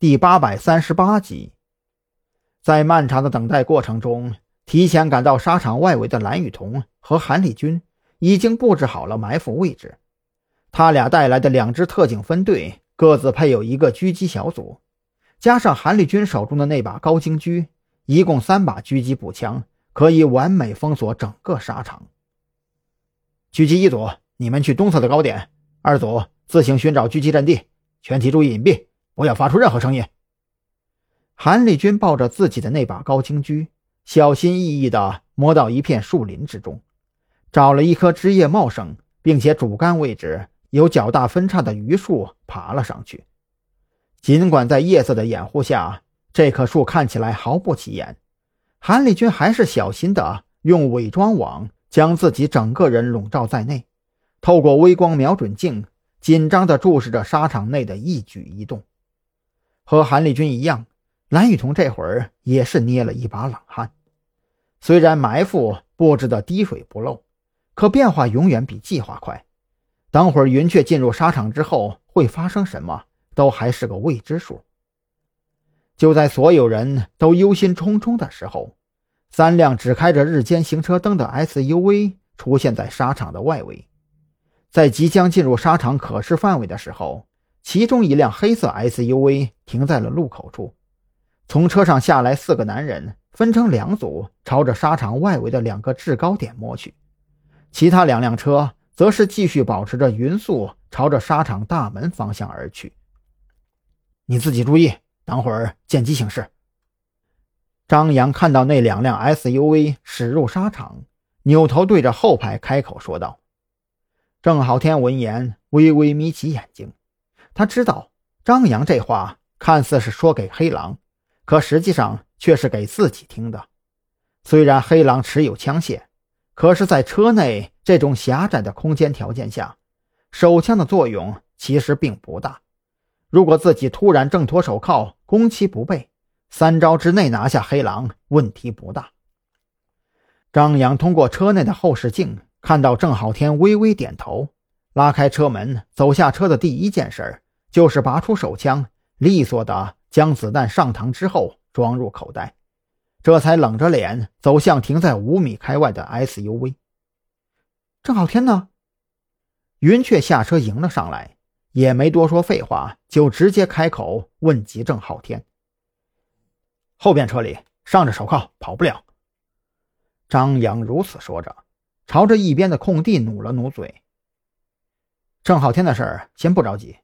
第八百三十八集。在漫长的等待过程中，提前赶到沙场外围的蓝雨桐和韩立军已经布置好了埋伏位置。他俩带来的两支特警分队各自配有一个狙击小组，加上韩立军手中的那把高精狙，一共三把狙击步枪，可以完美封锁整个沙场。狙击一组，你们去东侧的高点；二组自行寻找狙击阵地，全体注意隐蔽。不要发出任何声音。韩立军抱着自己的那把高清狙，小心翼翼地摸到一片树林之中，找了一棵枝叶茂盛并且主干位置有较大分叉的榆树，爬了上去。尽管在夜色的掩护下，这棵树看起来毫不起眼，韩立军还是小心地用伪装网将自己整个人笼罩在内，透过微光瞄准镜，紧张地注视着沙场内的一举一动。和韩立军一样，蓝雨桐这会儿也是捏了一把冷汗。虽然埋伏布置的滴水不漏，可变化永远比计划快。等会儿云雀进入沙场之后会发生什么，都还是个未知数。就在所有人都忧心忡忡的时候，三辆只开着日间行车灯的 SUV 出现在沙场的外围。在即将进入沙场可视范围的时候。其中一辆黑色 SUV 停在了路口处，从车上下来四个男人，分成两组，朝着沙场外围的两个制高点摸去。其他两辆车则是继续保持着匀速，朝着沙场大门方向而去。你自己注意，等会儿见机行事。张扬看到那两辆 SUV 驶入沙场，扭头对着后排开口说道。郑浩天闻言，微微眯起眼睛。他知道张扬这话看似是说给黑狼，可实际上却是给自己听的。虽然黑狼持有枪械，可是，在车内这种狭窄的空间条件下，手枪的作用其实并不大。如果自己突然挣脱手铐，攻其不备，三招之内拿下黑狼问题不大。张扬通过车内的后视镜看到郑浩天微微点头，拉开车门走下车的第一件事就是拔出手枪，利索的将子弹上膛之后装入口袋，这才冷着脸走向停在五米开外的 SUV。郑浩天呢？云雀下车迎了上来，也没多说废话，就直接开口问及郑浩天：“后边车里上着手铐，跑不了。”张扬如此说着，朝着一边的空地努了努嘴。郑浩天的事儿先不着急。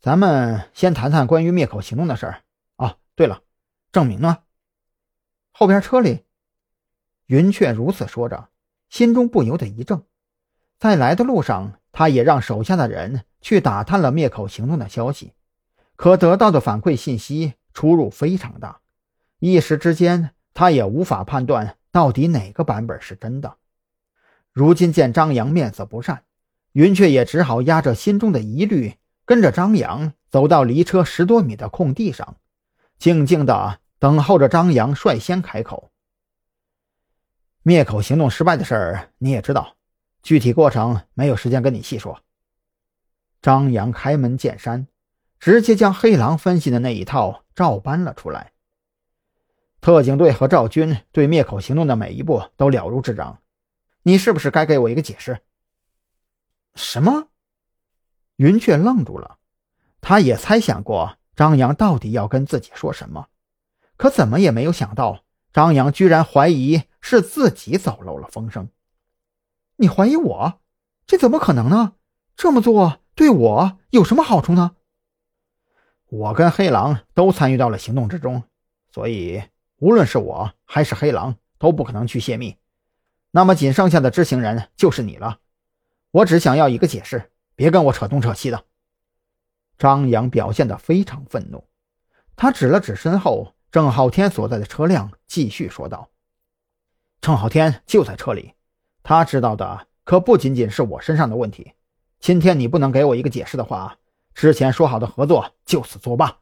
咱们先谈谈关于灭口行动的事儿啊。对了，郑明呢？后边车里，云雀如此说着，心中不由得一怔。在来的路上，他也让手下的人去打探了灭口行动的消息，可得到的反馈信息出入非常大，一时之间他也无法判断到底哪个版本是真的。如今见张扬面色不善，云雀也只好压着心中的疑虑。跟着张扬走到离车十多米的空地上，静静的等候着张扬率先开口。灭口行动失败的事儿你也知道，具体过程没有时间跟你细说。张扬开门见山，直接将黑狼分析的那一套照搬了出来。特警队和赵军对灭口行动的每一步都了如指掌，你是不是该给我一个解释？什么？云雀愣住了，他也猜想过张扬到底要跟自己说什么，可怎么也没有想到张扬居然怀疑是自己走漏了风声。你怀疑我？这怎么可能呢？这么做对我有什么好处呢？我跟黑狼都参与到了行动之中，所以无论是我还是黑狼都不可能去泄密。那么仅剩下的知情人就是你了。我只想要一个解释。别跟我扯东扯西的！张扬表现得非常愤怒，他指了指身后郑浩天所在的车辆，继续说道：“郑浩天就在车里，他知道的可不仅仅是我身上的问题。今天你不能给我一个解释的话，之前说好的合作就此作罢。”